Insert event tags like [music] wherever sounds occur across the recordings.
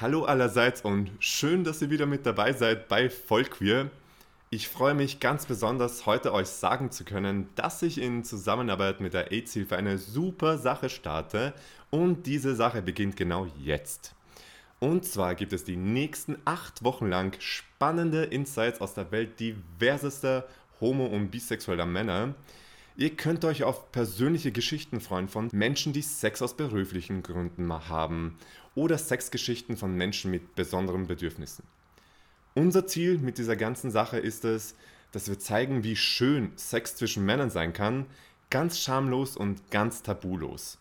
Hallo allerseits und schön, dass ihr wieder mit dabei seid bei Vollqueer. Ich freue mich ganz besonders, heute euch sagen zu können, dass ich in Zusammenarbeit mit der AIDS-Hilfe eine super Sache starte und diese Sache beginnt genau jetzt. Und zwar gibt es die nächsten acht Wochen lang spannende Insights aus der Welt diversester homo- und bisexueller Männer. Ihr könnt euch auf persönliche Geschichten freuen von Menschen, die Sex aus beruflichen Gründen haben oder Sexgeschichten von Menschen mit besonderen Bedürfnissen. Unser Ziel mit dieser ganzen Sache ist es, dass wir zeigen, wie schön Sex zwischen Männern sein kann, ganz schamlos und ganz tabulos.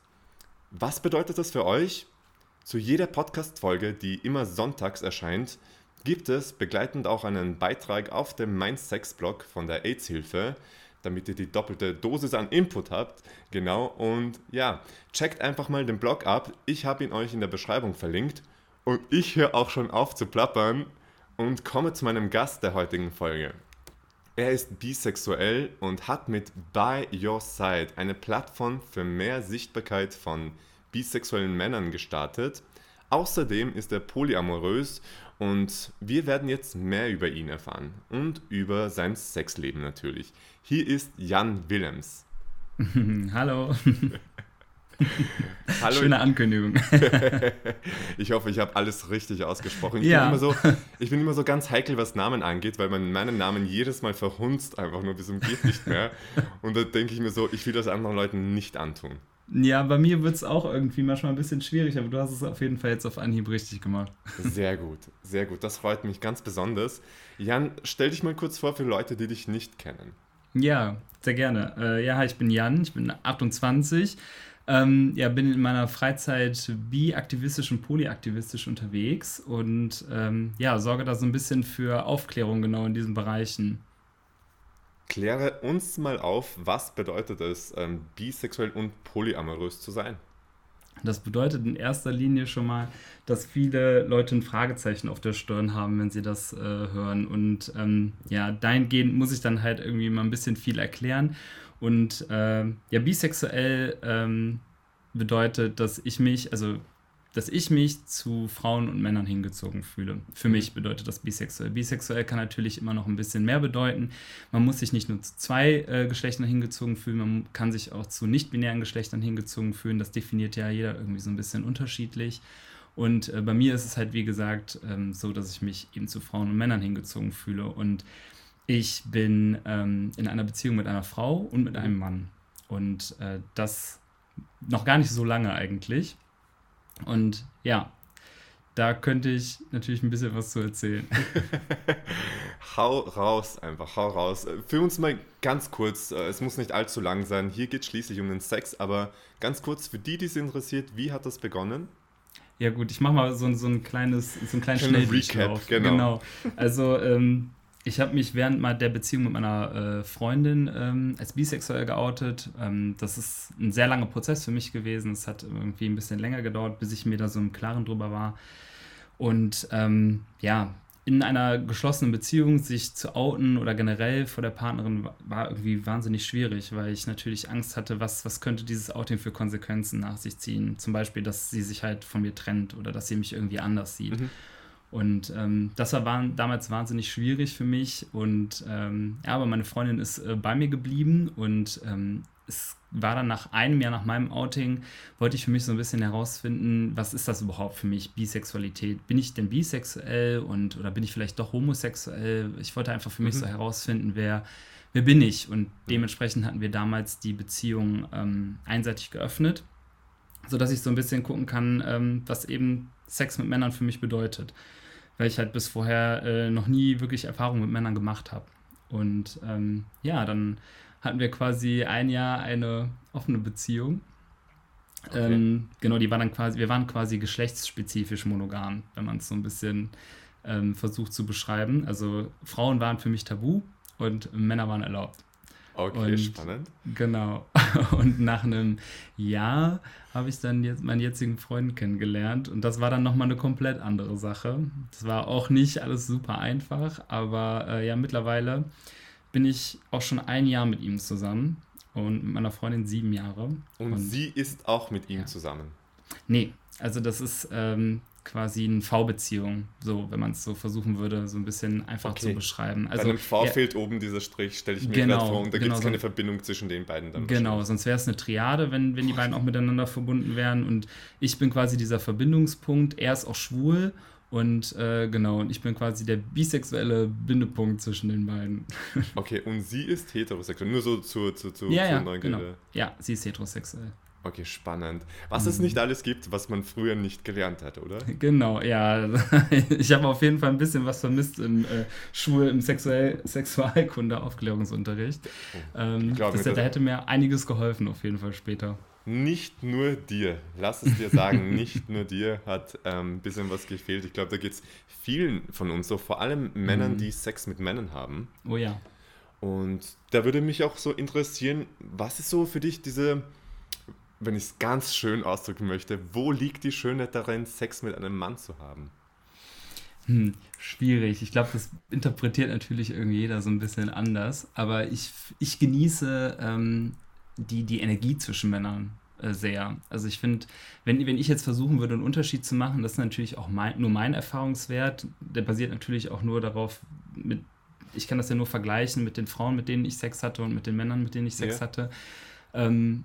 Was bedeutet das für euch? Zu jeder Podcast-Folge, die immer sonntags erscheint, gibt es begleitend auch einen Beitrag auf dem Mein Sex-Blog von der AIDS-Hilfe, damit ihr die doppelte Dosis an Input habt. Genau, und ja, checkt einfach mal den Blog ab. Ich habe ihn euch in der Beschreibung verlinkt. Und ich höre auch schon auf zu plappern und komme zu meinem Gast der heutigen Folge. Er ist bisexuell und hat mit By Your Side eine Plattform für mehr Sichtbarkeit von bisexuellen Männern gestartet. Außerdem ist er polyamorös und wir werden jetzt mehr über ihn erfahren und über sein Sexleben natürlich. Hier ist Jan Willems. [laughs] Hallo. [laughs] Hallo. Schöne Ankündigung. [laughs] ich hoffe, ich habe alles richtig ausgesprochen. Ich, ja. bin immer so, ich bin immer so ganz heikel, was Namen angeht, weil man meinen Namen jedes Mal verhunzt, einfach nur bis zum geht nicht mehr. Und da denke ich mir so, ich will das anderen Leuten nicht antun. Ja, bei mir wird es auch irgendwie manchmal ein bisschen schwierig, aber du hast es auf jeden Fall jetzt auf Anhieb richtig gemacht. Sehr gut, sehr gut. Das freut mich ganz besonders. Jan, stell dich mal kurz vor für Leute, die dich nicht kennen. Ja, sehr gerne. Äh, ja, ich bin Jan, ich bin 28. Ähm, ja, bin in meiner Freizeit bi-aktivistisch und polyaktivistisch unterwegs und ähm, ja, sorge da so ein bisschen für Aufklärung genau in diesen Bereichen. Kläre uns mal auf, was bedeutet es, ähm, bisexuell und polyamorös zu sein? Das bedeutet in erster Linie schon mal, dass viele Leute ein Fragezeichen auf der Stirn haben, wenn sie das äh, hören. Und ähm, ja, dahingehend muss ich dann halt irgendwie mal ein bisschen viel erklären. Und äh, ja, bisexuell ähm, bedeutet, dass ich mich, also dass ich mich zu Frauen und Männern hingezogen fühle. Für mich bedeutet das bisexuell. Bisexuell kann natürlich immer noch ein bisschen mehr bedeuten. Man muss sich nicht nur zu zwei äh, Geschlechtern hingezogen fühlen, man kann sich auch zu nicht-binären Geschlechtern hingezogen fühlen. Das definiert ja jeder irgendwie so ein bisschen unterschiedlich. Und äh, bei mir ist es halt, wie gesagt, ähm, so, dass ich mich eben zu Frauen und Männern hingezogen fühle. Und ich bin ähm, in einer Beziehung mit einer Frau und mit einem Mann. Und äh, das noch gar nicht so lange eigentlich. Und ja, da könnte ich natürlich ein bisschen was zu erzählen. [laughs] hau raus, einfach, hau raus. Für uns mal ganz kurz, äh, es muss nicht allzu lang sein, hier geht es schließlich um den Sex, aber ganz kurz für die, die es interessiert, wie hat das begonnen? Ja gut, ich mache mal so, so ein kleines, so ein kleines Schnelldurchlauf. Genau. genau. Also ähm, ich habe mich während der Beziehung mit meiner äh, Freundin ähm, als bisexuell geoutet. Ähm, das ist ein sehr langer Prozess für mich gewesen. Es hat irgendwie ein bisschen länger gedauert, bis ich mir da so im Klaren drüber war. Und ähm, ja, in einer geschlossenen Beziehung sich zu outen oder generell vor der Partnerin war irgendwie wahnsinnig schwierig, weil ich natürlich Angst hatte, was, was könnte dieses Outing für Konsequenzen nach sich ziehen. Zum Beispiel, dass sie sich halt von mir trennt oder dass sie mich irgendwie anders sieht. Mhm. Und ähm, das war, war, damals wahnsinnig schwierig für mich. Und ähm, ja, aber meine Freundin ist äh, bei mir geblieben und ähm, es war dann nach einem Jahr nach meinem Outing, wollte ich für mich so ein bisschen herausfinden, was ist das überhaupt für mich, Bisexualität? Bin ich denn bisexuell und oder bin ich vielleicht doch homosexuell? Ich wollte einfach für mich mhm. so herausfinden, wer, wer bin ich? Und dementsprechend hatten wir damals die Beziehung ähm, einseitig geöffnet, sodass ich so ein bisschen gucken kann, ähm, was eben Sex mit Männern für mich bedeutet weil ich halt bis vorher äh, noch nie wirklich Erfahrung mit Männern gemacht habe. Und ähm, ja, dann hatten wir quasi ein Jahr eine offene Beziehung. Okay. Ähm, genau, die war dann quasi, wir waren quasi geschlechtsspezifisch monogam, wenn man es so ein bisschen ähm, versucht zu beschreiben. Also Frauen waren für mich tabu und Männer waren erlaubt. Okay, und, spannend. Genau. [laughs] Und nach einem Jahr habe ich dann jetzt meinen jetzigen Freund kennengelernt und das war dann nochmal eine komplett andere Sache. Das war auch nicht alles super einfach, aber äh, ja, mittlerweile bin ich auch schon ein Jahr mit ihm zusammen und mit meiner Freundin sieben Jahre. Und, und sie ist auch mit ihm ja. zusammen? Nee, also das ist ähm, quasi eine V-Beziehung, so wenn man es so versuchen würde, so ein bisschen einfach okay. zu beschreiben. Also Bei einem V fehlt oben dieser Strich, stelle ich mir genau, vor, und da genau, gibt es keine so, Verbindung zwischen den beiden dann. Genau, sonst wäre es eine Triade, wenn, wenn die beiden auch miteinander verbunden wären und ich bin quasi dieser Verbindungspunkt, er ist auch schwul und äh, genau, und ich bin quasi der bisexuelle Bindepunkt zwischen den beiden. [laughs] Okay, und sie ist heterosexuell, nur so zu, zu, zu, ja, ja, Genau. Ja, sie ist heterosexuell. Okay, spannend. Was mhm. es nicht alles gibt, was man früher nicht gelernt hat, oder? [laughs] Genau, ja. [laughs] Ich habe auf jeden Fall ein bisschen was vermisst im äh, Schul-, im Sexuell Sexualkunde-Aufklärungsunterricht. Oh, ähm, das, da hätte mir einiges geholfen, auf jeden Fall später. Nicht nur dir, lass es dir sagen, [laughs] nicht nur dir hat ein ähm, bisschen was gefehlt. Ich glaube, da geht es vielen von uns so, vor allem Männern, mhm. die Sex mit Männern haben. Oh ja. Und da würde mich auch so interessieren, was ist so für dich diese wenn ich es ganz schön ausdrücken möchte, wo liegt die Schönheit darin, Sex mit einem Mann zu haben? Hm, schwierig. Ich glaube, das interpretiert natürlich irgendwie jeder so ein bisschen anders. Aber ich, ich genieße ähm, die, die Energie zwischen Männern äh, sehr. Also ich finde, wenn, wenn ich jetzt versuchen würde, einen Unterschied zu machen, das ist natürlich auch mein, nur mein Erfahrungswert. Der basiert natürlich auch nur darauf, mit, ich kann das ja nur vergleichen mit den Frauen, mit denen ich Sex hatte und mit den Männern, mit denen ich Sex ja. hatte. Ähm,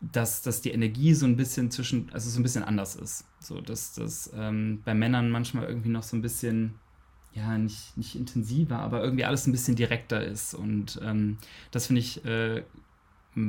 dass, dass die Energie so ein bisschen zwischen, also so ein bisschen anders ist. So, dass das ähm, bei Männern manchmal irgendwie noch so ein bisschen, ja, nicht, nicht intensiver, aber irgendwie alles ein bisschen direkter ist. Und ähm, das finde ich äh,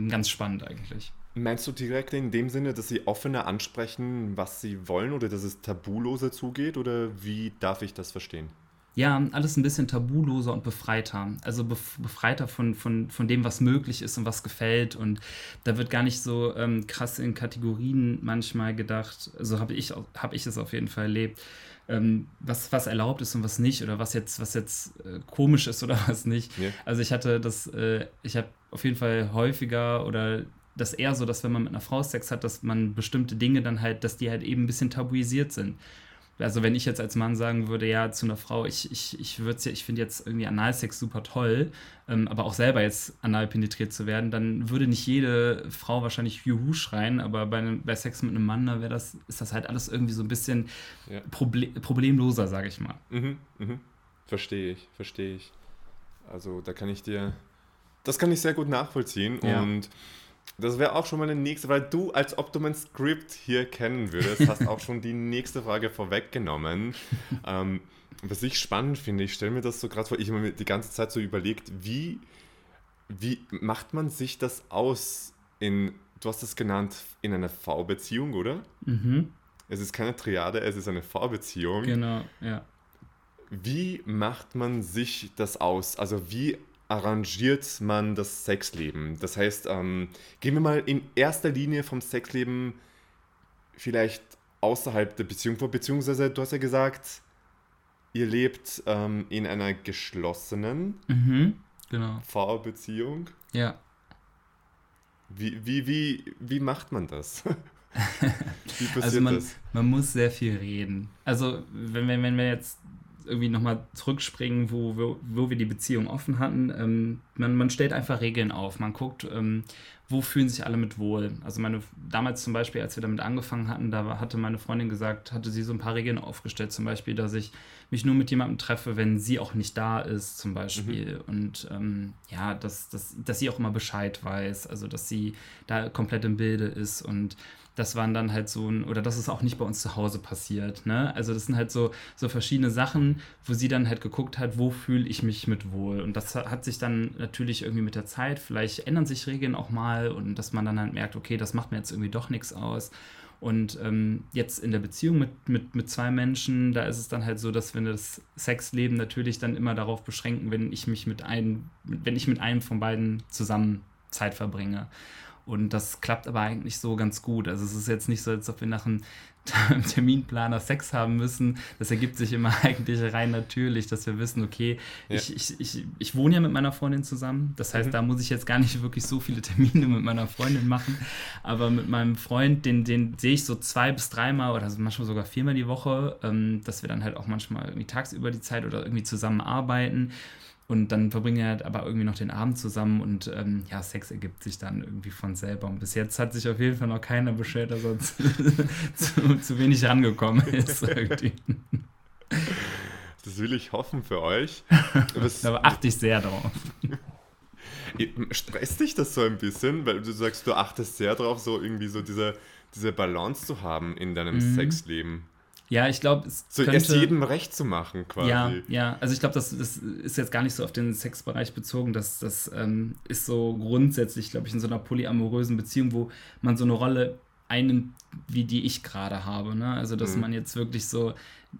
ganz spannend eigentlich. Meinst du direkt in dem Sinne, dass sie offener ansprechen, was sie wollen oder dass es tabuloser zugeht? Oder wie darf ich das verstehen? Ja, alles ein bisschen tabuloser und befreiter. Also befreiter von, von, von dem, was möglich ist und was gefällt. Und da wird gar nicht so ähm, krass in Kategorien manchmal gedacht. Also habe ich, hab ich es auf jeden Fall erlebt. Ähm, was, was erlaubt ist und was nicht oder was jetzt, was jetzt äh, komisch ist oder [laughs] was nicht. Ja. Also ich hatte das, äh, ich habe auf jeden Fall häufiger oder das eher so, dass wenn man mit einer Frau Sex hat, dass man bestimmte Dinge dann halt, dass die halt eben ein bisschen tabuisiert sind also wenn ich jetzt als Mann sagen würde, ja, zu einer Frau, ich, ich, ich würde ich finde jetzt irgendwie Analsex super toll, ähm, aber auch selber jetzt anal penetriert zu werden, dann würde nicht jede Frau wahrscheinlich Juhu schreien, aber bei, bei Sex mit einem Mann, da wäre das, ist das halt alles irgendwie so ein bisschen ja. Proble problemloser, sage ich mal. Mhm, mhm. Verstehe ich, verstehe ich. Also da kann ich dir, das kann ich sehr gut nachvollziehen ja. und das wäre auch schon meine nächste, weil du, als ob du mein Skript hier kennen würdest, hast auch schon die nächste Frage vorweggenommen. [laughs] ähm, was ich spannend finde, ich stelle mir das so gerade vor, ich habe mir die ganze Zeit so überlegt, wie, wie macht man sich das aus in, du hast es genannt, in einer V-Beziehung, oder? Mhm. Es ist keine Triade, es ist eine V-Beziehung. Genau, ja. Wie macht man sich das aus? Also wie arrangiert man das Sexleben? Das heißt, ähm, gehen wir mal in erster Linie vom Sexleben vielleicht außerhalb der Beziehung vor, beziehungsweise du hast ja gesagt, ihr lebt ähm, in einer geschlossenen mhm, genau. V-Beziehung. Ja. Wie, wie, wie, wie macht man das? [laughs] wie [laughs] passiert also man, das? Man muss sehr viel reden. Also, wenn, wenn, wenn wir jetzt irgendwie nochmal zurückspringen, wo, wo, wo, wir die Beziehung offen hatten. Ähm, man, man stellt einfach Regeln auf. Man guckt, ähm, wo fühlen sich alle mit wohl. Also meine, damals zum Beispiel, als wir damit angefangen hatten, da hatte meine Freundin gesagt, hatte sie so ein paar Regeln aufgestellt. Zum Beispiel, dass ich mich nur mit jemandem treffe, wenn sie auch nicht da ist, zum Beispiel. Mhm. Und ähm, ja, dass, dass, dass sie auch immer Bescheid weiß. Also, dass sie da komplett im Bilde ist und das waren dann halt so ein, oder das ist auch nicht bei uns zu Hause passiert. Ne? Also das sind halt so, so verschiedene Sachen, wo sie dann halt geguckt hat, wo fühle ich mich mit wohl. Und das hat sich dann natürlich irgendwie mit der Zeit, vielleicht ändern sich Regeln auch mal und dass man dann halt merkt, okay, das macht mir jetzt irgendwie doch nichts aus. Und ähm, jetzt in der Beziehung mit, mit, mit zwei Menschen, da ist es dann halt so, dass wir das Sexleben natürlich dann immer darauf beschränken, wenn ich mich mit einem, wenn ich mit einem von beiden zusammen Zeit verbringe. Und das klappt aber eigentlich so ganz gut. Also es ist jetzt nicht so, als ob wir nach einem [laughs] Terminplaner Sex haben müssen. Das ergibt sich immer [laughs] eigentlich rein natürlich, dass wir wissen, okay, ja. ich, ich, ich, ich wohne ja mit meiner Freundin zusammen. Das heißt, mhm. da muss ich jetzt gar nicht wirklich so viele [laughs] Termine mit meiner Freundin machen. Aber mit meinem Freund, den, den sehe ich so zwei bis dreimal oder manchmal sogar viermal die Woche, ähm, dass wir dann halt auch manchmal irgendwie tagsüber die Zeit oder irgendwie zusammenarbeiten. Und dann verbringen wir halt aber irgendwie noch den Abend zusammen und ähm, ja, Sex ergibt sich dann irgendwie von selber. Und bis jetzt hat sich auf jeden Fall noch keiner beschwert, dass er [laughs] zu, zu wenig rangekommen ist. [laughs] Irgendwie. Das will ich hoffen für euch. [laughs] Was, da achte ich sehr drauf. Stresst dich das so ein bisschen, weil du sagst, du achtest sehr drauf, so irgendwie so diese, diese Balance zu haben in deinem mhm. Sexleben? Ja, ich glaube, es so könnte, erst jedem recht zu machen, quasi. Ja, ja. Also ich glaube, das, das ist jetzt gar nicht so auf den Sexbereich bezogen. Das, das ähm, ist so grundsätzlich, glaube ich, in so einer polyamorösen Beziehung, wo man so eine Rolle einnimmt, wie die ich gerade habe. Ne? Also dass mhm. man jetzt wirklich so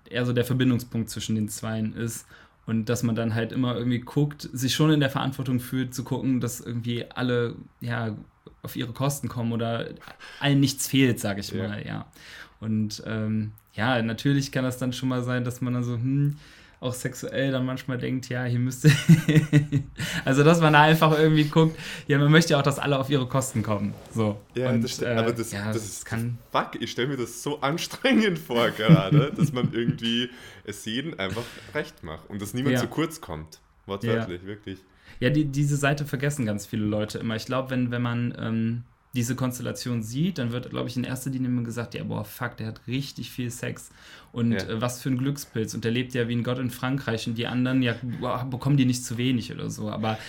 eher so der Verbindungspunkt zwischen den Zweien ist. Und dass man dann halt immer irgendwie guckt, sich schon in der Verantwortung fühlt, zu gucken, dass irgendwie alle ja auf ihre Kosten kommen oder allen nichts fehlt, sage ich ja. mal, ja. Und ähm, ja, natürlich kann das dann schon mal sein, dass man dann so, hm, auch sexuell dann manchmal denkt, ja, hier müsste. [laughs] also, dass man da einfach irgendwie guckt, ja, man möchte ja auch, dass alle auf ihre Kosten kommen. So. Ja, und, das. Äh, aber das, ja, das ist. Kann fuck, ich stelle mir das so anstrengend vor, gerade, [laughs] dass man irgendwie es jedem einfach recht macht und dass niemand ja. zu kurz kommt. Wortwörtlich, ja. wirklich. Ja, die, diese Seite vergessen ganz viele Leute immer. Ich glaube, wenn, wenn man. Ähm, diese Konstellation sieht, dann wird, glaube ich, in erster Linie immer gesagt, ja, boah, fuck, der hat richtig viel Sex. Und ja. äh, was für ein Glückspilz. Und der lebt ja wie ein Gott in Frankreich und die anderen, ja, boah, bekommen die nicht zu wenig oder so. Aber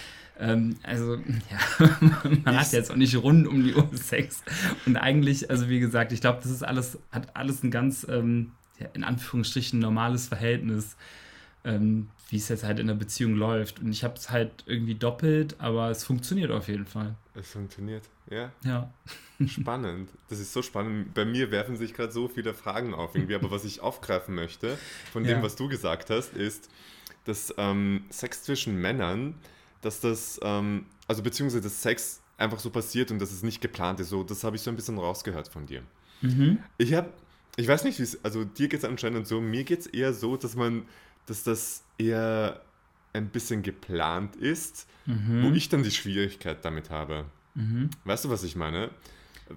ähm, also, [laughs] ja, man hat jetzt auch nicht rund um die Uhr Sex. Und eigentlich, also wie gesagt, ich glaube, das ist alles, hat alles ein ganz, ähm, ja, in Anführungsstrichen, normales Verhältnis ähm, wie es jetzt halt in der Beziehung läuft. Und ich habe es halt irgendwie doppelt, aber es funktioniert auf jeden Fall. Es funktioniert, ja. Ja. [laughs] Spannend. Das ist so spannend. Bei mir werfen sich gerade so viele Fragen auf irgendwie. Aber was ich [laughs] aufgreifen möchte von dem, ja. was du gesagt hast, ist, dass ähm, Sex zwischen Männern, dass das, ähm, also beziehungsweise dass Sex einfach so passiert und dass es nicht geplant ist. So, das habe ich so ein bisschen rausgehört von dir. Mhm. Ich habe, ich weiß nicht, wie es, also dir geht es anscheinend so, mir geht es eher so, dass man dass das eher ein bisschen geplant ist, mhm. wo ich dann die Schwierigkeit damit habe. Mhm. Weißt du, was ich meine?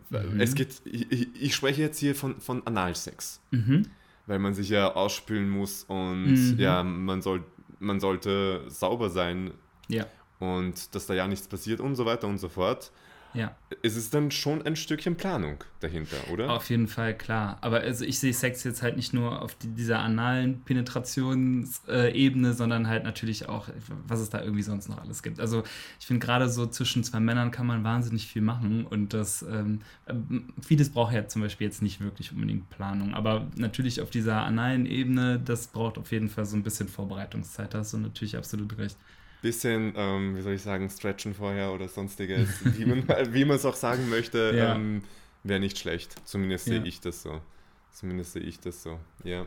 Mhm. Es geht, ich, ich, spreche jetzt hier von, von Analsex, mhm. weil man sich ja ausspülen muss und mhm. ja, man, soll, man sollte sauber sein ja. und dass da ja nichts passiert und so weiter und so fort. Ja. Es ist dann schon ein Stückchen Planung dahinter, oder? Auf jeden Fall, klar. Aber also ich sehe Sex jetzt halt nicht nur auf die, dieser analen Penetrationsebene, sondern halt natürlich auch, was es da irgendwie sonst noch alles gibt. Also ich finde gerade so zwischen zwei Männern kann man wahnsinnig viel machen und das ähm, vieles braucht ja zum Beispiel jetzt nicht wirklich unbedingt Planung. Aber natürlich auf dieser analen Ebene, das braucht auf jeden Fall so ein bisschen Vorbereitungszeit. Da hast du natürlich absolut recht bisschen, ähm, wie soll ich sagen, stretchen vorher oder sonstiges, wie man [laughs] es auch sagen möchte, ja. ähm, wäre nicht schlecht. Zumindest ja. sehe ich das so. Zumindest sehe ich das so, ja.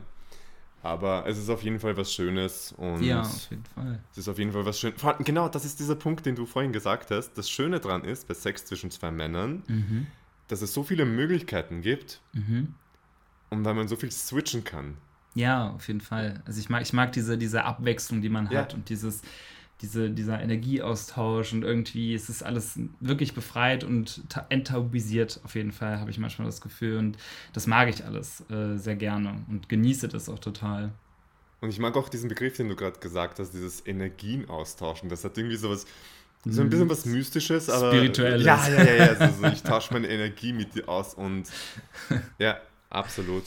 Aber es ist auf jeden Fall was Schönes und ja, auf jeden Fall. Es ist auf jeden Fall was Schönes. Genau, das ist dieser Punkt, den du vorhin gesagt hast. Das Schöne daran ist, bei Sex zwischen zwei Männern, mhm. dass es so viele Möglichkeiten gibt mhm. und weil man so viel switchen kann. Ja, auf jeden Fall. Also ich mag, ich mag diese, diese Abwechslung, die man ja. hat und dieses, diese, dieser Energieaustausch und irgendwie ist es alles wirklich befreit und enttabuisiert auf jeden Fall, habe ich manchmal das Gefühl. Und das mag ich alles äh, sehr gerne und genieße das auch total. Und ich mag auch diesen Begriff, den du gerade gesagt hast, dieses Energien austauschen. Das hat irgendwie sowas, so ein bisschen was Mystisches, aber. Spirituelles. Ja, ja, ja, ja. [laughs] Also, ich tausche meine Energie mit dir aus und [laughs] ja, absolut.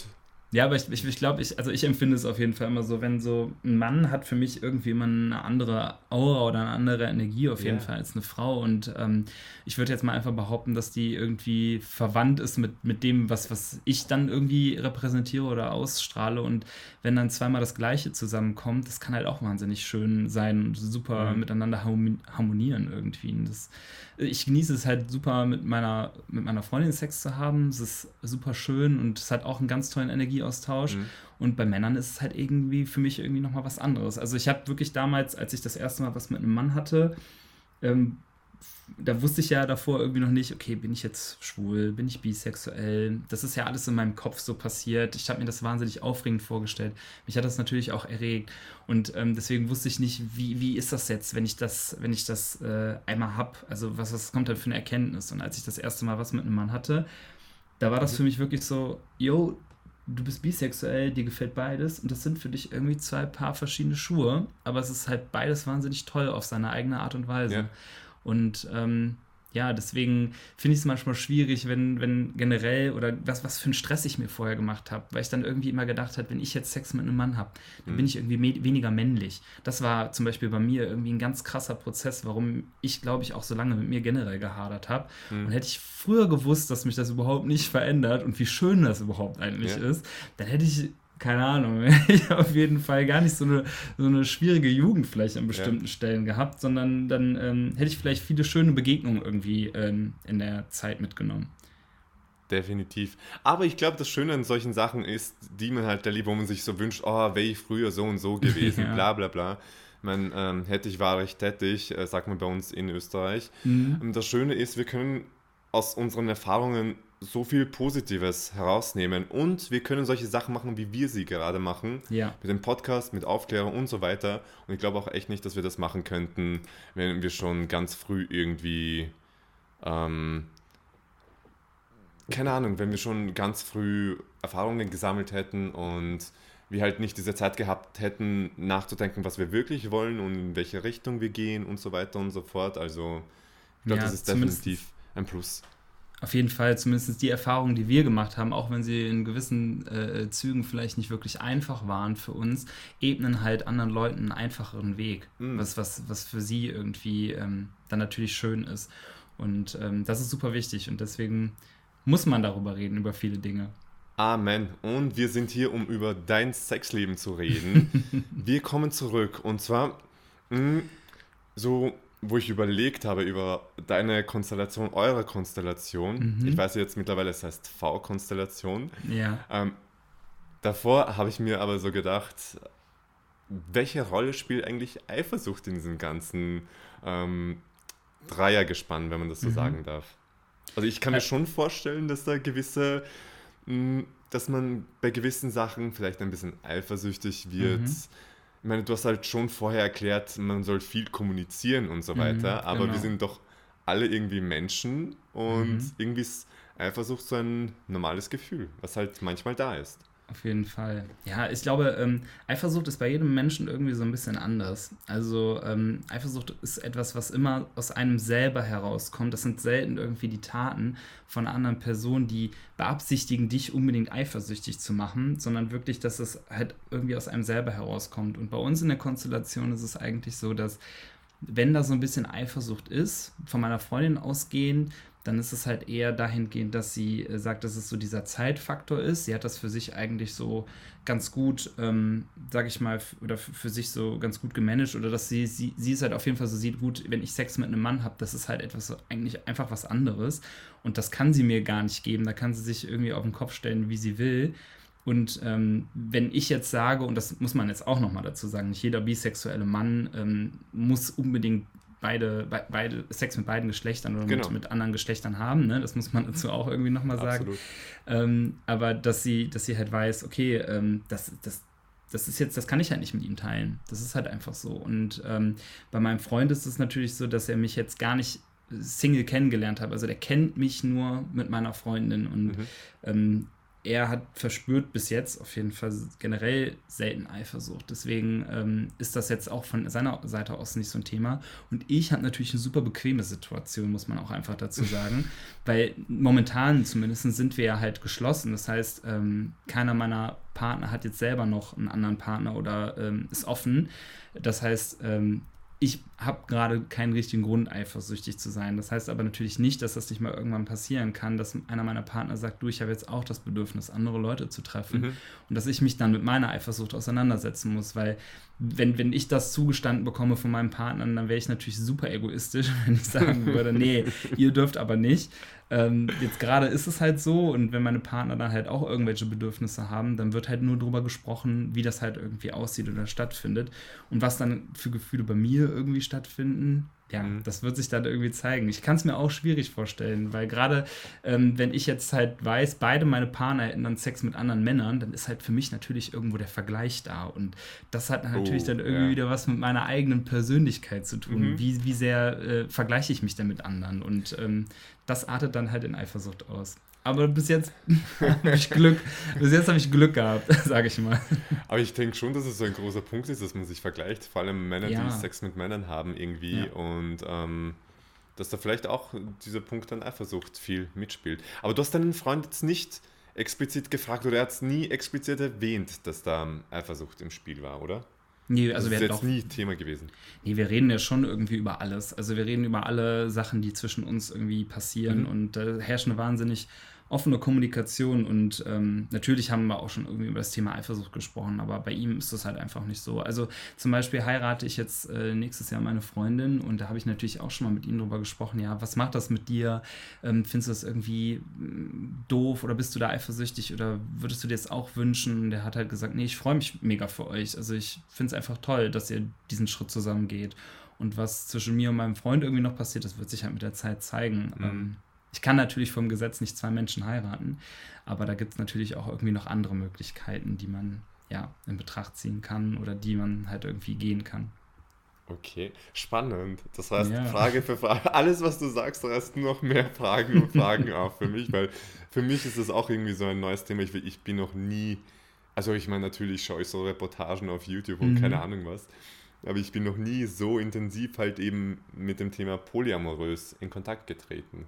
Ja, aber ich, ich, ich glaube, ich, also ich empfinde es auf jeden Fall immer so, wenn so ein Mann hat für mich irgendwie immer eine andere Aura oder eine andere Energie auf jeden yeah. Fall als eine Frau. Und ähm, ich würde jetzt mal einfach behaupten, dass die irgendwie verwandt ist mit, mit dem, was, was ich dann irgendwie repräsentiere oder ausstrahle. Und wenn dann zweimal das Gleiche zusammenkommt, das kann halt auch wahnsinnig schön sein und super mhm. miteinander harmonieren irgendwie. Und das, ich genieße es halt super mit meiner, mit meiner Freundin Sex zu haben. Es ist super schön und es hat auch einen ganz tollen Energieaustausch. Mhm. Und bei Männern ist es halt irgendwie für mich irgendwie nochmal was anderes. Also ich habe wirklich damals, als ich das erste Mal was mit einem Mann hatte, ähm, da wusste ich ja davor irgendwie noch nicht, okay, bin ich jetzt schwul, bin ich bisexuell? Das ist ja alles in meinem Kopf so passiert. Ich habe mir das wahnsinnig aufregend vorgestellt. Mich hat das natürlich auch erregt. Und ähm, deswegen wusste ich nicht, wie, wie ist das jetzt, wenn ich das, wenn ich das äh, einmal habe? Also was, was kommt da für eine Erkenntnis? Und als ich das erste Mal was mit einem Mann hatte, da war das für mich wirklich so, yo, du bist bisexuell, dir gefällt beides und das sind für dich irgendwie zwei Paar verschiedene Schuhe, aber es ist halt beides wahnsinnig toll auf seine eigene Art und Weise. Ja. Und ähm, ja, deswegen finde ich es manchmal schwierig, wenn, wenn generell oder was, was für einen Stress ich mir vorher gemacht habe, weil ich dann irgendwie immer gedacht habe, wenn ich jetzt Sex mit einem Mann habe, dann mhm. bin ich irgendwie weniger männlich. Das war zum Beispiel bei mir irgendwie ein ganz krasser Prozess, warum ich, glaube ich, auch so lange mit mir generell gehadert habe. Mhm. Und hätte ich früher gewusst, dass mich das überhaupt nicht verändert und wie schön das überhaupt eigentlich ja. ist, dann hätte ich keine Ahnung, [laughs] ich auf jeden Fall gar nicht so eine, so eine schwierige Jugend vielleicht an bestimmten ja. Stellen gehabt, sondern dann ähm, hätte ich vielleicht viele schöne Begegnungen irgendwie ähm, in der Zeit mitgenommen. Definitiv. Aber ich glaube, das Schöne an solchen Sachen ist, die man halt erlebt, wo man sich so wünscht, oh, wäre ich früher so und so [laughs] gewesen, ja. bla bla bla. Man ähm, hätte ich, war ich, hätte ich, äh, sagt man bei uns in Österreich. Mhm. Das Schöne ist, wir können aus unseren Erfahrungen so viel Positives herausnehmen und wir können solche Sachen machen, wie wir sie gerade machen. Ja. Mit dem Podcast, mit Aufklärung und so weiter. Und ich glaube auch echt nicht, dass wir das machen könnten, wenn wir schon ganz früh irgendwie, ähm, keine Ahnung, wenn wir schon ganz früh Erfahrungen gesammelt hätten und wir halt nicht diese Zeit gehabt hätten, nachzudenken, was wir wirklich wollen und in welche Richtung wir gehen und so weiter und so fort. Also ich glaube, ja, das ist definitiv ein Plus auf jeden Fall zumindest die Erfahrungen, die wir gemacht haben, auch wenn sie in gewissen äh, Zügen vielleicht nicht wirklich einfach waren für uns, ebnen halt anderen Leuten einen einfacheren Weg, mhm. was, was, was für sie irgendwie ähm, dann natürlich schön ist. Und ähm, das ist super wichtig und deswegen muss man darüber reden, über viele Dinge. Amen. Und wir sind hier, um über dein Sexleben zu reden. [laughs] wir kommen zurück und zwar mh, hm, so wo ich überlegt habe über deine Konstellation, eure Konstellation. Mhm. Ich weiß jetzt mittlerweile, es heißt V-Konstellation. Ja. Ähm, davor habe ich mir aber so gedacht, welche Rolle spielt eigentlich Eifersucht in diesem ganzen ähm, Dreiergespann, wenn man das so mhm. sagen darf? Also ich kann mir schon vorstellen, dass da gewisse, mh, dass man bei gewissen Sachen vielleicht ein bisschen eifersüchtig wird. Mhm ich meine, du hast halt schon vorher erklärt, man soll viel kommunizieren und so mhm, weiter, mhm, aber genau. wir sind doch alle irgendwie Menschen und mhm. irgendwie ist Eifersucht so ein normales Gefühl, was halt manchmal da ist. Auf jeden Fall. Ja, ich glaube, ähm, Eifersucht ist bei jedem Menschen irgendwie so ein bisschen anders. Also ähm, Eifersucht ist etwas, was immer aus einem selber herauskommt. Das sind selten irgendwie die Taten von anderen Person, die beabsichtigen, dich unbedingt eifersüchtig zu machen, sondern wirklich, dass es halt irgendwie aus einem selber herauskommt. Und bei uns in der Konstellation ist es eigentlich so, dass wenn da so ein bisschen Eifersucht ist, von meiner Freundin ausgehend, dann ist es halt eher dahingehend, dass sie äh, sagt, dass es so dieser Zeitfaktor ist. Sie hat das für sich eigentlich so ganz gut, ähm, sag ich mal, oder für sich so ganz gut gemanagt oder dass sie, sie, sie ist halt auf jeden Fall so sieht, gut, wenn ich Sex mit einem Mann habe, das ist halt etwas, eigentlich einfach was anderes und das kann sie mir gar nicht geben. Da kann sie sich irgendwie auf den Kopf stellen, wie sie will. Und ähm, wenn ich jetzt sage, und das muss man jetzt auch nochmal dazu sagen, nicht jeder bisexuelle Mann ähm, muss unbedingt beide, be beide Sex mit beiden Geschlechtern oder genau. mit, mit, anderen Geschlechtern haben. Ne? Das muss man dazu auch irgendwie nochmal sagen. Ähm, aber dass sie, dass sie halt weiß, okay, ähm, das, das, das ist jetzt, das kann ich halt nicht mit ihm teilen. Das ist halt einfach so. Und ähm, bei meinem Freund ist es natürlich so, dass er mich jetzt gar nicht Single kennengelernt hat. Also der kennt mich nur mit meiner Freundin und mhm. ähm, er hat verspürt bis jetzt auf jeden Fall generell selten Eifersucht. Deswegen ähm, ist das jetzt auch von seiner Seite aus nicht so ein Thema. Und ich habe natürlich eine super bequeme Situation, muss man auch einfach dazu [laughs] sagen. weil momentan zumindest sind wir ja halt geschlossen. Das heißt, ähm, keiner meiner Partner hat jetzt selber noch einen anderen Partner oder ähm, ist offen. Das heißt, ähm, ich habe gerade keinen richtigen Grund, eifersüchtig zu sein. Das heißt aber natürlich nicht, dass das nicht mal irgendwann passieren kann, dass einer meiner Partner sagt, du, ich habe jetzt auch das Bedürfnis, andere Leute zu treffen mhm. und dass ich mich dann mit meiner Eifersucht auseinandersetzen muss, weil wenn, wenn ich das zugestanden bekomme von meinem Partner, dann wäre ich natürlich super egoistisch, [laughs] wenn ich sagen würde, nee, ihr dürft aber nicht. Ähm, jetzt gerade ist es halt so und wenn meine Partner dann halt auch irgendwelche Bedürfnisse haben, dann wird halt nur darüber gesprochen, wie das halt irgendwie aussieht oder stattfindet und was dann für Gefühle bei mir irgendwie stattfinden, ja, mhm. das wird sich dann irgendwie zeigen. Ich kann es mir auch schwierig vorstellen, weil gerade ähm, wenn ich jetzt halt weiß, beide meine Partner hätten dann Sex mit anderen Männern, dann ist halt für mich natürlich irgendwo der Vergleich da. Und das hat natürlich oh, dann irgendwie ja. wieder was mit meiner eigenen Persönlichkeit zu tun. Mhm. Wie, wie sehr äh, vergleiche ich mich denn mit anderen? Und ähm, das artet dann halt in Eifersucht aus. Aber bis jetzt [laughs] habe ich Glück, bis jetzt habe ich Glück gehabt, [laughs] sage ich mal. Aber ich denke schon, dass es so ein großer Punkt ist, dass man sich vergleicht, vor allem Männer, ja. die Sex mit Männern haben irgendwie. Ja. Und ähm, dass da vielleicht auch dieser Punkt dann Eifersucht viel mitspielt. Aber du hast deinen Freund jetzt nicht explizit gefragt oder er hat es nie explizit erwähnt, dass da Eifersucht im Spiel war, oder? Nee, also das ist jetzt auch, nie Thema gewesen. Nee, wir reden ja schon irgendwie über alles. Also wir reden über alle Sachen, die zwischen uns irgendwie passieren mhm. und da äh, herrscht eine wahnsinnig offene Kommunikation und ähm, natürlich haben wir auch schon irgendwie über das Thema Eifersucht gesprochen, aber bei ihm ist das halt einfach nicht so. Also zum Beispiel heirate ich jetzt äh, nächstes Jahr meine Freundin und da habe ich natürlich auch schon mal mit ihm drüber gesprochen, ja, was macht das mit dir? Ähm, findest du das irgendwie mm, doof oder bist du da eifersüchtig oder würdest du dir das auch wünschen? Und der hat halt gesagt, nee, ich freue mich mega für euch. Also ich finde es einfach toll, dass ihr diesen Schritt zusammen geht. Und was zwischen mir und meinem Freund irgendwie noch passiert, das wird sich halt mit der Zeit zeigen. Mhm. Ähm, ich kann natürlich vom Gesetz nicht zwei Menschen heiraten, aber da gibt es natürlich auch irgendwie noch andere Möglichkeiten, die man ja in Betracht ziehen kann oder die man halt irgendwie gehen kann. Okay, spannend. Das heißt, ja. Frage für Frage, [laughs] alles, was du sagst, reißt noch mehr Fragen und Fragen auf für mich, weil für mich ist es auch irgendwie so ein neues Thema. Ich, ich bin noch nie, also ich meine, natürlich schaue ich so Reportagen auf YouTube und mhm. keine Ahnung was, aber ich bin noch nie so intensiv halt eben mit dem Thema polyamorös in Kontakt getreten.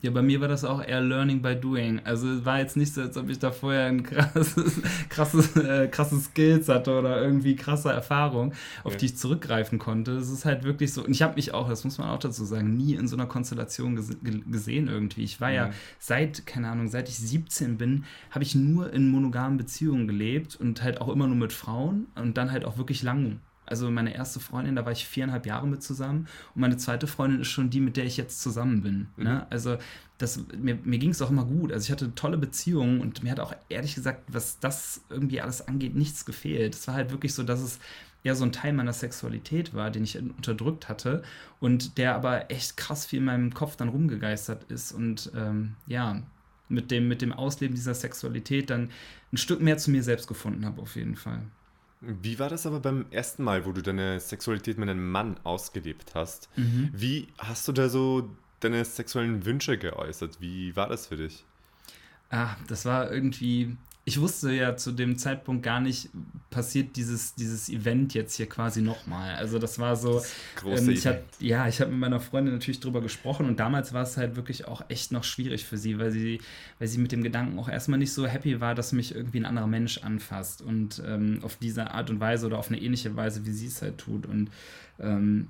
Ja, bei mir war das auch eher Learning by Doing. Also es war jetzt nicht so, als ob ich da vorher ein krasses, [laughs] krasses, äh, krasses Skills hatte oder irgendwie krasse Erfahrung, auf ja. die ich zurückgreifen konnte. Es ist halt wirklich so. Und ich habe mich auch, das muss man auch dazu sagen, nie in so einer Konstellation ges gesehen irgendwie. Ich war ja. ja seit, keine Ahnung, seit ich 17 bin, habe ich nur in monogamen Beziehungen gelebt und halt auch immer nur mit Frauen und dann halt auch wirklich lang also meine erste Freundin, da war ich viereinhalb Jahre mit zusammen. Und meine zweite Freundin ist schon die, mit der ich jetzt zusammen bin. Mhm. Ne? Also das, mir, mir ging es auch immer gut. Also ich hatte tolle Beziehungen und mir hat auch ehrlich gesagt, was das irgendwie alles angeht, nichts gefehlt. Es war halt wirklich so, dass es ja so ein Teil meiner Sexualität war, den ich unterdrückt hatte und der aber echt krass viel in meinem Kopf dann rumgegeistert ist. Und ähm, ja, mit dem, mit dem Ausleben dieser Sexualität dann ein Stück mehr zu mir selbst gefunden habe, auf jeden Fall. Wie war das aber beim ersten Mal, wo du deine Sexualität mit einem Mann ausgelebt hast? Mhm. Wie hast du da so deine sexuellen Wünsche geäußert? Wie war das für dich? Ah, das war irgendwie, ich wusste ja zu dem Zeitpunkt gar nicht, passiert dieses, dieses Event jetzt hier quasi nochmal. Also das war so, das ähm, ich hab, ja, ich habe mit meiner Freundin natürlich drüber gesprochen und damals war es halt wirklich auch echt noch schwierig für sie, weil sie, weil sie mit dem Gedanken auch erstmal nicht so happy war, dass mich irgendwie ein anderer Mensch anfasst und ähm, auf diese Art und Weise oder auf eine ähnliche Weise, wie sie es halt tut. Und ähm,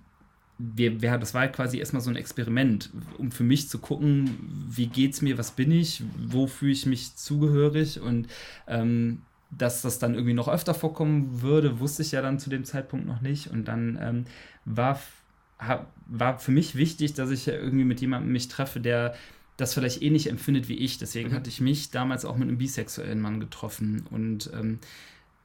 wir, wir, das war halt quasi erstmal so ein Experiment, um für mich zu gucken, wie geht's mir, was bin ich, wo fühle ich mich zugehörig und ähm, dass das dann irgendwie noch öfter vorkommen würde, wusste ich ja dann zu dem Zeitpunkt noch nicht und dann ähm, war, war für mich wichtig, dass ich ja irgendwie mit jemandem mich treffe, der das vielleicht ähnlich empfindet wie ich. Deswegen mhm. hatte ich mich damals auch mit einem bisexuellen Mann getroffen und ähm,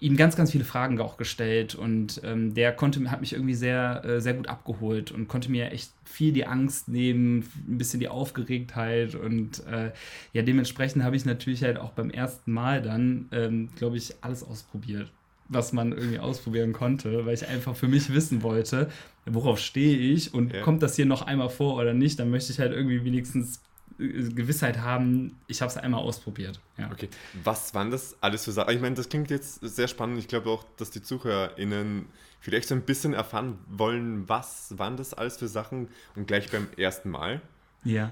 ihm ganz, ganz viele Fragen auch gestellt und ähm, der konnte, hat mich irgendwie sehr, äh, sehr gut abgeholt und konnte mir echt viel die Angst nehmen, ein bisschen die Aufgeregtheit und äh, ja, dementsprechend habe ich natürlich halt auch beim ersten Mal dann, ähm, glaube ich, alles ausprobiert, was man irgendwie ausprobieren konnte, weil ich einfach für mich wissen wollte, worauf stehe ich und ja. kommt das hier noch einmal vor oder nicht, dann möchte ich halt irgendwie wenigstens Gewissheit haben, ich habe es einmal ausprobiert. Ja. Okay, was waren das alles für Sachen? Ich meine, das klingt jetzt sehr spannend. Ich glaube auch, dass die ZuhörerInnen vielleicht so ein bisschen erfahren wollen, was waren das alles für Sachen und gleich beim ersten Mal. Ja.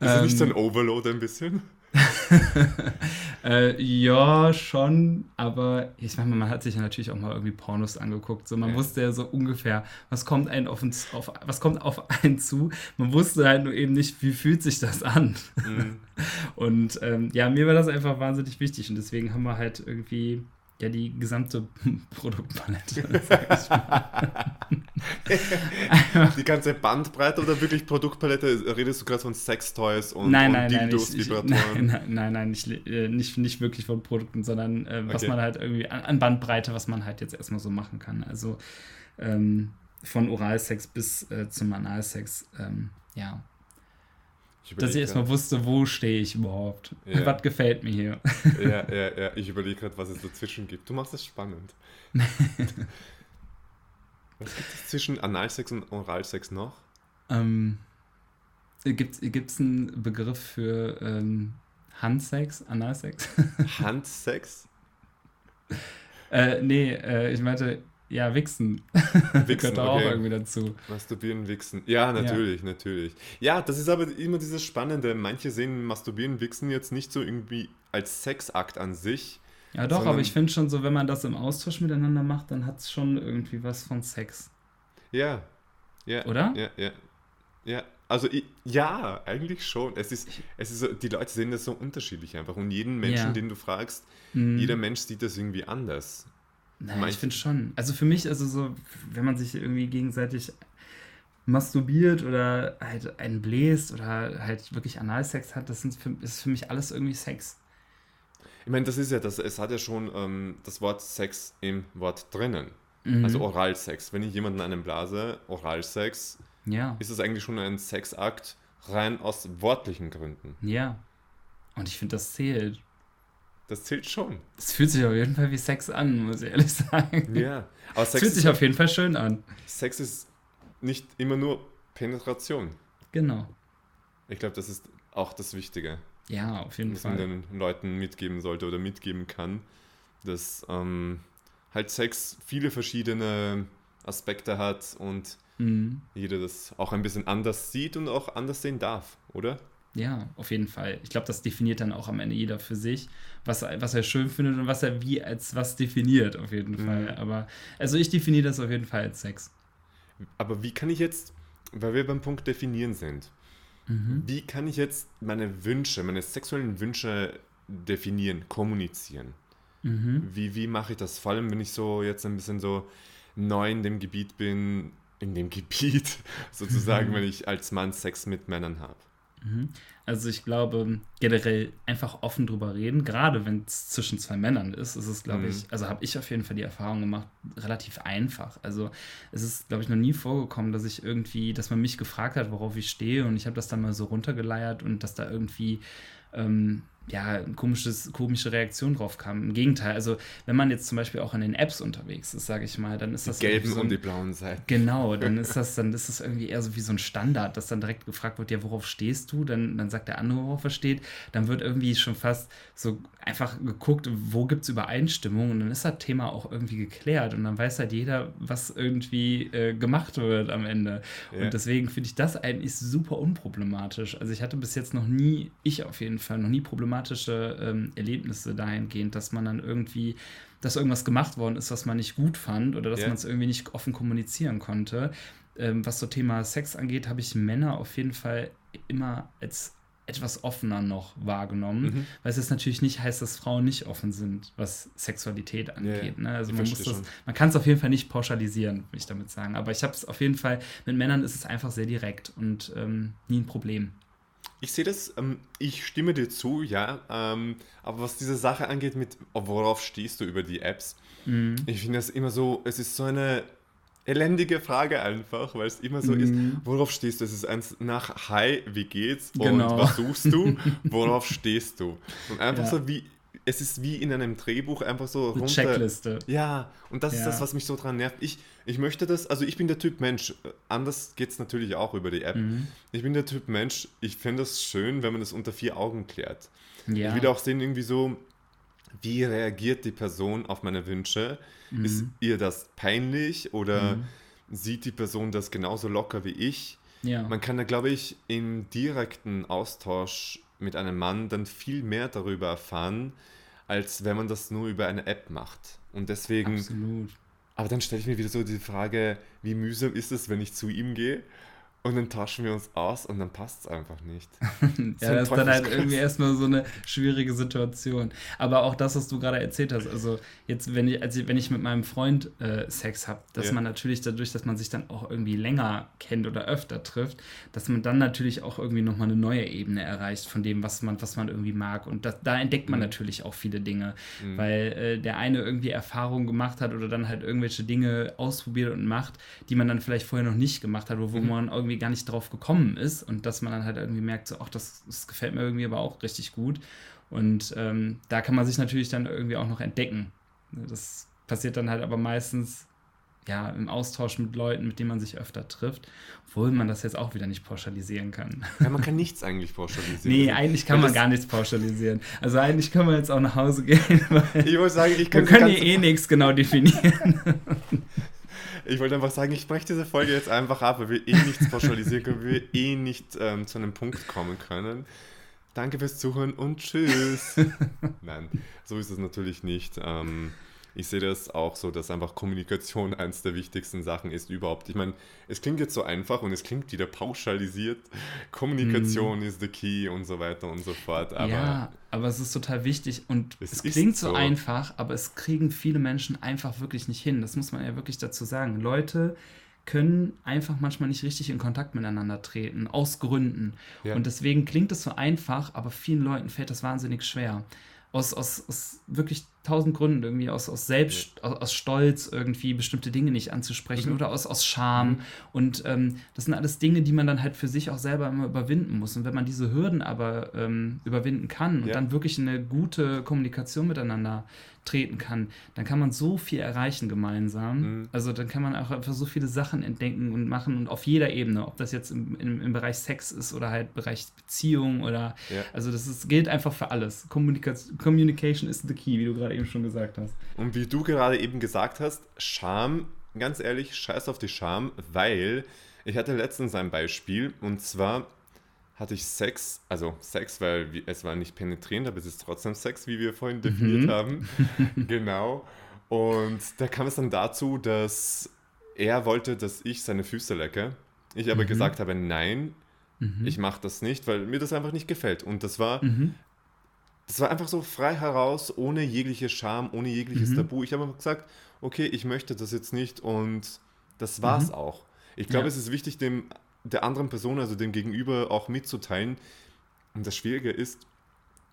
Ist ähm, nicht so ein ähm, Overload ein bisschen? [laughs] äh, ja, schon, aber ich meine, man hat sich ja natürlich auch mal irgendwie Pornos angeguckt. So, man ja. wusste ja so ungefähr, was kommt einen auf uns, auf, was kommt auf einen zu. Man wusste halt nur eben nicht, wie fühlt sich das an. Mhm. [laughs] Und ähm, ja, mir war das einfach wahnsinnig wichtig und deswegen haben wir halt irgendwie ja die gesamte [laughs] Produktpalette. [laughs] die ganze Bandbreite oder wirklich Produktpalette? Redest du gerade von Sextoys und, nein, nein, und Dildos, nein, ich, Vibratoren? Nein, nein, nein, nicht, äh, nicht, nicht wirklich von Produkten, sondern äh, was okay. man halt irgendwie an, an, Bandbreite, was man halt jetzt erstmal so machen kann. Also ähm, von Oralsex bis äh, zum Analsex, ähm, ja, ich dass ich erstmal wusste, wo stehe ich überhaupt. Ja. Was gefällt mir hier. Ja, ja, ja. Ich überlege gerade, was es dazwischen gibt. Du machst es spannend. [laughs] was gibt es zwischen Analsex und Oralsex noch? Ähm, gibt es einen Begriff für ähm, Handsex, Analsex? Handsex? [laughs] äh, nee, äh, ich meinte, Ja, Wichsen. Wichsen [laughs] gehört auch irgendwie dazu. Masturbieren, Wichsen. Ja, natürlich, ja. natürlich. Ja, das ist aber immer dieses Spannende. Manche sehen Masturbieren, Wichsen jetzt nicht so irgendwie als Sexakt an sich. Ja, doch, aber ich finde schon so, wenn man das im Austausch miteinander macht, dann hat es schon irgendwie was von Sex. Ja. Ja. Oder? Ja, ja. Ja, also ja, eigentlich schon. Es ist, es ist so, die Leute sehen das so unterschiedlich einfach. Und jeden Menschen, ja. den du fragst, mhm. jeder Mensch sieht das irgendwie anders. Naja, ich finde schon. Also für mich, also so, wenn man sich irgendwie gegenseitig masturbiert oder halt einen bläst oder halt wirklich Analsex hat, das für, ist für mich alles irgendwie Sex. Ich meine, das ist ja, das, es hat ja schon ähm, das Wort Sex im Wort drinnen. Mhm. Also Oralsex. Wenn ich jemanden einen blase, Oralsex, ja. ist es eigentlich schon ein Sexakt rein aus wortlichen Gründen. Ja. Und ich finde, das zählt. Das zählt schon. Es fühlt sich auf jeden Fall wie Sex an, muss ich ehrlich sagen. Ja. Aber Sex fühlt sich auf jeden Fall schön an. Sex ist nicht immer nur Penetration. Genau. Ich glaube, das ist auch das Wichtige. Ja, auf jeden was Fall. Was man den Leuten mitgeben sollte oder mitgeben kann, dass ähm, halt Sex viele verschiedene Aspekte hat und mhm. jeder das auch ein bisschen anders sieht und auch anders sehen darf, oder? Ja, auf jeden Fall. Ich glaube, das definiert dann auch am Ende jeder für sich, was, was er schön findet und was er wie als was definiert, auf jeden mhm. Fall. Aber, also ich definiere das auf jeden Fall als Sex. Aber wie kann ich jetzt, weil wir beim Punkt definieren sind, mhm. wie kann ich jetzt meine Wünsche, meine sexuellen Wünsche definieren, kommunizieren? Mhm. Wie, wie mache ich das? Vor allem, wenn ich so jetzt ein bisschen so neu in dem Gebiet bin, in dem Gebiet [laughs] sozusagen, wenn ich als Mann Sex mit Männern habe. Mhm. Also ich glaube, generell einfach offen drüber reden, gerade wenn es zwischen zwei Männern ist, ist es, glaube mhm. ich, also habe ich auf jeden Fall die Erfahrung gemacht, relativ einfach. Also es ist, glaube ich, noch nie vorgekommen, dass ich irgendwie, dass man mich gefragt hat, worauf ich stehe und ich habe das dann mal so runtergeleiert und dass da irgendwie ähm, ja, komisches, komische Reaktion drauf kam. Im Gegenteil, also wenn man jetzt zum Beispiel auch in den Apps unterwegs ist, sage ich mal, dann ist das. Die gelben so ein, und die blauen Seiten. Genau, dann [laughs] ist das, dann ist das irgendwie eher so wie so ein Standard, dass dann direkt gefragt wird, ja, worauf stehst du? Dann, dann sagt der andere, worauf er steht. Dann wird irgendwie schon fast so einfach geguckt, wo gibt es Übereinstimmung und dann ist das Thema auch irgendwie geklärt und dann weiß halt jeder, was irgendwie äh, gemacht wird am Ende. Ja. Und deswegen finde ich das eigentlich super unproblematisch. Also ich hatte bis jetzt noch nie, ich auf jeden Fall, noch nie problematisch traumatische ähm, Erlebnisse dahingehend, dass man dann irgendwie, dass irgendwas gemacht worden ist, was man nicht gut fand oder dass yeah. man es irgendwie nicht offen kommunizieren konnte. Ähm, was so Thema Sex angeht, habe ich Männer auf jeden Fall immer als etwas offener noch wahrgenommen, mhm. weil es jetzt natürlich nicht heißt, dass Frauen nicht offen sind, was Sexualität angeht. Yeah, ne? Also man muss das, man kann es auf jeden Fall nicht pauschalisieren, würde ich damit sagen. Aber ich habe es auf jeden Fall, mit Männern ist es einfach sehr direkt und ähm, nie ein Problem. Ich sehe das, ähm, ich stimme dir zu, ja. Ähm, aber was diese Sache angeht, mit worauf stehst du über die Apps? Mhm. Ich finde das immer so, es ist so eine elendige Frage einfach, weil es immer so mhm. ist, worauf stehst du? Es ist eins nach Hi, wie geht's? Genau. Und was suchst du? [laughs] worauf stehst du? Und einfach ja. so wie, es ist wie in einem Drehbuch einfach so runter. Checkliste. Ja, und das ja. ist das, was mich so dran nervt. Ich, ich möchte das, also ich bin der Typ Mensch, anders geht es natürlich auch über die App. Mhm. Ich bin der Typ Mensch, ich finde es schön, wenn man das unter vier Augen klärt. Ja. Ich will auch sehen, irgendwie so, wie reagiert die Person auf meine Wünsche? Mhm. Ist ihr das peinlich oder mhm. sieht die Person das genauso locker wie ich? Ja. Man kann da, glaube ich, im direkten Austausch mit einem Mann dann viel mehr darüber erfahren, als wenn man das nur über eine App macht. Und deswegen. Absolut. Aber dann stelle ich mir wieder so die Frage, wie mühsam ist es, wenn ich zu ihm gehe und dann tauschen wir uns aus und dann passt es einfach nicht. [laughs] ja, das ist dann halt irgendwie erstmal so eine schwierige Situation. Aber auch das, was du gerade erzählt hast, also jetzt, wenn ich, also wenn ich mit meinem Freund äh, Sex habe, dass ja. man natürlich dadurch, dass man sich dann auch irgendwie länger kennt oder öfter trifft, dass man dann natürlich auch irgendwie nochmal eine neue Ebene erreicht von dem, was man, was man irgendwie mag. Und das, da entdeckt man mhm. natürlich auch viele Dinge, mhm. weil äh, der eine irgendwie Erfahrungen gemacht hat oder dann halt irgendwelche Dinge ausprobiert und macht, die man dann vielleicht vorher noch nicht gemacht hat, wo, wo mhm. man irgendwie irgendwie gar nicht drauf gekommen ist und dass man dann halt irgendwie merkt, so, ach, das, das gefällt mir irgendwie aber auch richtig gut. Und ähm, da kann man sich natürlich dann irgendwie auch noch entdecken. Das passiert dann halt aber meistens ja, im Austausch mit Leuten, mit denen man sich öfter trifft, obwohl man das jetzt auch wieder nicht pauschalisieren kann. Ja, man kann nichts eigentlich pauschalisieren. nee, eigentlich kann man gar nichts pauschalisieren. Also eigentlich können wir jetzt auch nach Hause gehen. ich muss sagen, ich kann wir können hier eh nichts genau definieren. [laughs] Ich wollte einfach sagen, ich breche diese Folge jetzt einfach ab, weil wir eh nichts pauschalisieren können, weil wir eh nicht ähm, zu einem Punkt kommen können. Danke fürs Zuhören und tschüss. [laughs] Nein, so ist es natürlich nicht. Ähm, ich sehe das auch so, dass einfach Kommunikation [laughs] eines der wichtigsten Sachen ist überhaupt. Ich meine, es klingt jetzt so einfach und es klingt wieder pauschalisiert. [laughs] Kommunikation mm. ist the key und so weiter und so fort. Aber ja, aber es ist total wichtig und es, es klingt so, so einfach, aber es kriegen viele Menschen einfach wirklich nicht hin. Das muss man ja wirklich dazu sagen. Leute können einfach manchmal nicht richtig in Kontakt miteinander treten, aus Gründen. Ja. Und deswegen klingt es so einfach, aber vielen Leuten fällt das wahnsinnig schwer aus, aus, aus wirklich tausend Gründen irgendwie, aus, aus Selbst, aus, aus, Stolz irgendwie bestimmte Dinge nicht anzusprechen mhm. oder aus, aus Scham. Mhm. Und ähm, das sind alles Dinge, die man dann halt für sich auch selber immer überwinden muss. Und wenn man diese Hürden aber ähm, überwinden kann und ja. dann wirklich eine gute Kommunikation miteinander treten kann, dann kann man so viel erreichen gemeinsam. Mhm. Also dann kann man auch einfach so viele Sachen entdecken und machen und auf jeder Ebene, ob das jetzt im, im, im Bereich Sex ist oder halt Bereich Beziehung oder ja. also das ist, gilt einfach für alles. Communication, Communication is the key, wie du gerade eben schon gesagt hast. Und wie du gerade eben gesagt hast, Scham, ganz ehrlich, scheiß auf die Scham, weil ich hatte letztens ein Beispiel und zwar hatte ich Sex, also Sex, weil es war nicht penetrierend, aber es ist trotzdem Sex, wie wir vorhin definiert mhm. haben. [laughs] genau. Und da kam es dann dazu, dass er wollte, dass ich seine Füße lecke. Ich aber mhm. gesagt habe, nein, mhm. ich mache das nicht, weil mir das einfach nicht gefällt. Und das war, mhm. Das war einfach so frei heraus, ohne jegliche Scham, ohne jegliches mhm. Tabu. Ich habe gesagt, okay, ich möchte das jetzt nicht und das war's mhm. auch. Ich glaube, ja. es ist wichtig, dem der anderen Person, also dem Gegenüber, auch mitzuteilen. Und das Schwierige ist,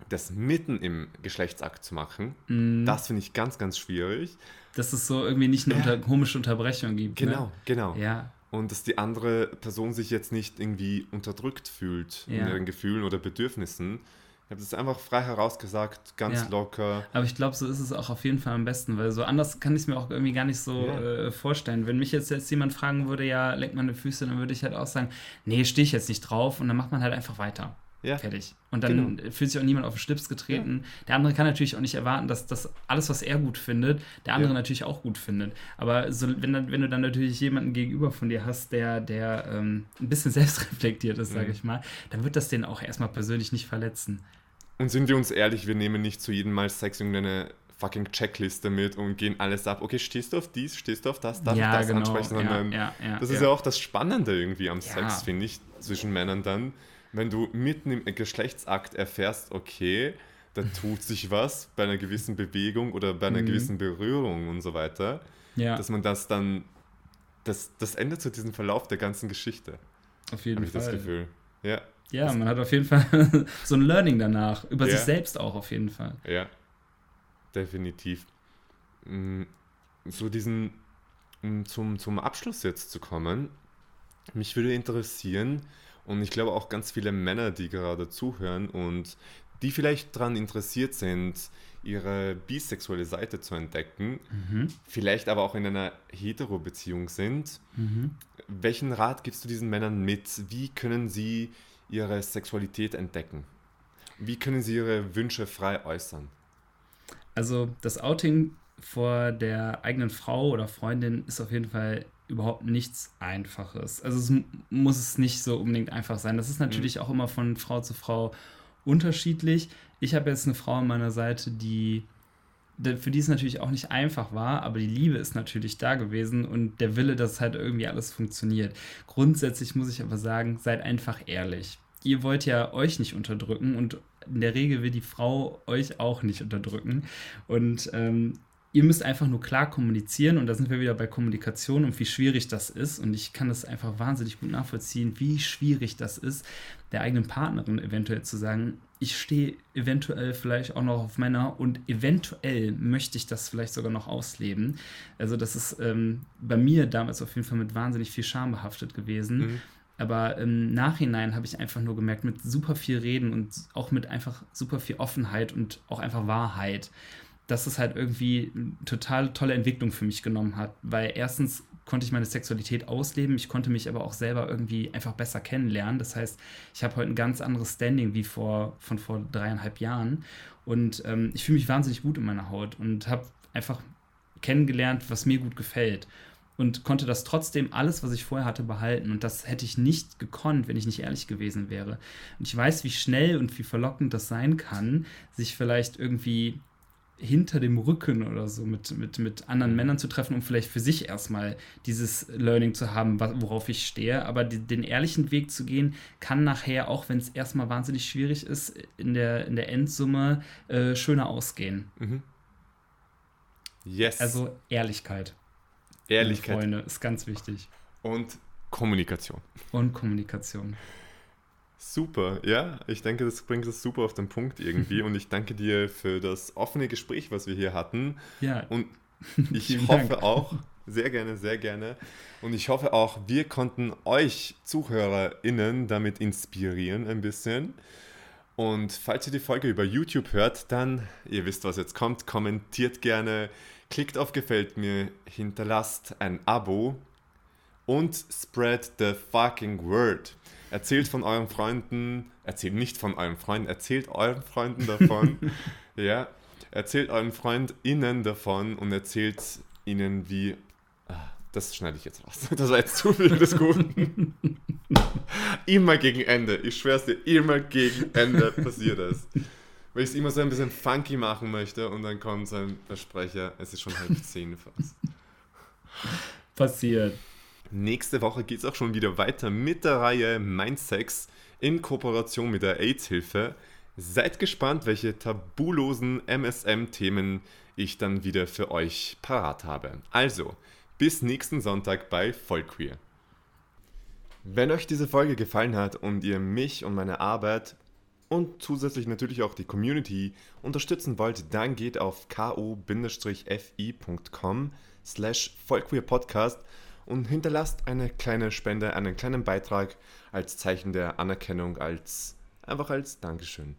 das mitten im Geschlechtsakt zu machen. Mm. Das finde ich ganz, ganz schwierig. Dass es so irgendwie nicht eine ja. [laughs] unter, komische Unterbrechung gibt. Genau, ne? genau. Ja. Und dass die andere Person sich jetzt nicht irgendwie unterdrückt fühlt ja. in ihren Gefühlen oder Bedürfnissen. Ich habe das einfach frei herausgesagt, ganz ja. locker. Aber ich glaube, so ist es auch auf jeden Fall am besten, weil so anders kann ich es mir auch irgendwie gar nicht so ja. äh, vorstellen. Wenn mich jetzt, jetzt jemand fragen würde, ja, leck meine Füße, dann würde ich halt auch sagen, nee, stehe ich jetzt nicht drauf und dann macht man halt einfach weiter. Ja. Fertig. Und dann genau. fühlt sich auch niemand auf den Schlips getreten. Ja. Der andere kann natürlich auch nicht erwarten, dass das alles, was er gut findet, der andere ja. natürlich auch gut findet. Aber so, wenn, dann, wenn du dann natürlich jemanden gegenüber von dir hast, der, der ähm, ein bisschen [laughs] selbstreflektiert ist, sage mhm. ich mal, dann wird das den auch erstmal persönlich nicht verletzen. Und sind wir uns ehrlich, wir nehmen nicht zu jedem Mal Sex irgendeine fucking Checkliste mit und gehen alles ab. Okay, stehst du auf dies, stehst du auf das, darf ja, ich das genau. ansprechen? Sondern ja, das ist ja auch das Spannende irgendwie am Sex, finde ich, zwischen Männern dann wenn du mitten im Geschlechtsakt erfährst, okay, da [laughs] tut sich was bei einer gewissen Bewegung oder bei einer mhm. gewissen Berührung und so weiter, ja. dass man das dann, das, das ändert so diesen Verlauf der ganzen Geschichte. Auf jeden Fall. Habe ich das Gefühl. Ja. Ja, man hat auf jeden Fall [laughs] so ein Learning danach, über ja. sich selbst auch auf jeden Fall. Ja, definitiv. Mm, so diesen, um zum, zum Abschluss jetzt zu kommen, mich würde interessieren, und ich glaube auch ganz viele Männer, die gerade zuhören und die vielleicht daran interessiert sind, ihre bisexuelle Seite zu entdecken, mhm. vielleicht aber auch in einer Hetero-Beziehung sind. Mhm. Welchen Rat gibst du diesen Männern mit? Wie können sie ihre Sexualität entdecken? Wie können sie ihre Wünsche frei äußern? Also das Outing vor der eigenen Frau oder Freundin ist auf jeden Fall überhaupt nichts Einfaches. Also es muss es nicht so unbedingt einfach sein. Das ist natürlich mhm. auch immer von Frau zu Frau unterschiedlich. Ich habe jetzt eine Frau an meiner Seite, die für die es natürlich auch nicht einfach war, aber die Liebe ist natürlich da gewesen und der Wille, dass halt irgendwie alles funktioniert. Grundsätzlich muss ich aber sagen, seid einfach ehrlich. Ihr wollt ja euch nicht unterdrücken und in der Regel will die Frau euch auch nicht unterdrücken. Und ähm, ihr müsst einfach nur klar kommunizieren und da sind wir wieder bei Kommunikation und wie schwierig das ist. Und ich kann das einfach wahnsinnig gut nachvollziehen, wie schwierig das ist, der eigenen Partnerin eventuell zu sagen, ich stehe eventuell vielleicht auch noch auf Männer und eventuell möchte ich das vielleicht sogar noch ausleben. Also das ist ähm, bei mir damals auf jeden Fall mit wahnsinnig viel Scham behaftet gewesen. Mhm. Aber im Nachhinein habe ich einfach nur gemerkt, mit super viel Reden und auch mit einfach super viel Offenheit und auch einfach Wahrheit, dass es halt irgendwie total tolle Entwicklung für mich genommen hat. Weil erstens konnte ich meine Sexualität ausleben. Ich konnte mich aber auch selber irgendwie einfach besser kennenlernen. Das heißt, ich habe heute ein ganz anderes Standing wie vor, von vor dreieinhalb Jahren. Und ähm, ich fühle mich wahnsinnig gut in meiner Haut und habe einfach kennengelernt, was mir gut gefällt. Und konnte das trotzdem alles, was ich vorher hatte, behalten. Und das hätte ich nicht gekonnt, wenn ich nicht ehrlich gewesen wäre. Und ich weiß, wie schnell und wie verlockend das sein kann, sich vielleicht irgendwie hinter dem Rücken oder so mit, mit, mit anderen mhm. Männern zu treffen, um vielleicht für sich erstmal dieses Learning zu haben, worauf ich stehe. Aber die, den ehrlichen Weg zu gehen, kann nachher, auch wenn es erstmal wahnsinnig schwierig ist, in der, in der Endsumme äh, schöner ausgehen. Mhm. Yes. Also Ehrlichkeit. Ehrlichkeit. Freunde, ist ganz wichtig. Und Kommunikation. Und Kommunikation. Super, ja, ich denke, das bringt es super auf den Punkt irgendwie [laughs] und ich danke dir für das offene Gespräch, was wir hier hatten. Ja. Und [laughs] ich hoffe Dank. auch, sehr gerne, sehr gerne. Und ich hoffe auch, wir konnten euch ZuhörerInnen damit inspirieren ein bisschen. Und falls ihr die Folge über YouTube hört, dann, ihr wisst, was jetzt kommt, kommentiert gerne, klickt auf Gefällt mir, hinterlasst ein Abo und spread the fucking word. Erzählt von euren Freunden, erzählt nicht von euren Freunden, erzählt euren Freunden davon. [laughs] ja, erzählt euren FreundInnen davon und erzählt ihnen, wie. Ah, das schneide ich jetzt raus. [laughs] Das war jetzt zu viel des Guten. [laughs] immer gegen Ende. Ich schwör's dir, immer gegen Ende passiert das. Weil ich es immer so ein bisschen funky machen möchte und dann kommt so ein Versprecher, es ist schon halb zehn fast. Passiert. Nächste Woche geht es auch schon wieder weiter mit der Reihe Mindsex in Kooperation mit der AIDS-Hilfe. Seid gespannt, welche tabulosen MSM-Themen ich dann wieder für euch parat habe. Also, bis nächsten Sonntag bei Vollqueer. Wenn euch diese Folge gefallen hat und ihr mich und meine Arbeit und zusätzlich natürlich auch die Community unterstützen wollt, dann geht auf ko-fi.com slash vollqueerpodcast und hinterlasst eine kleine Spende, einen kleinen Beitrag als Zeichen der Anerkennung, als einfach als Dankeschön.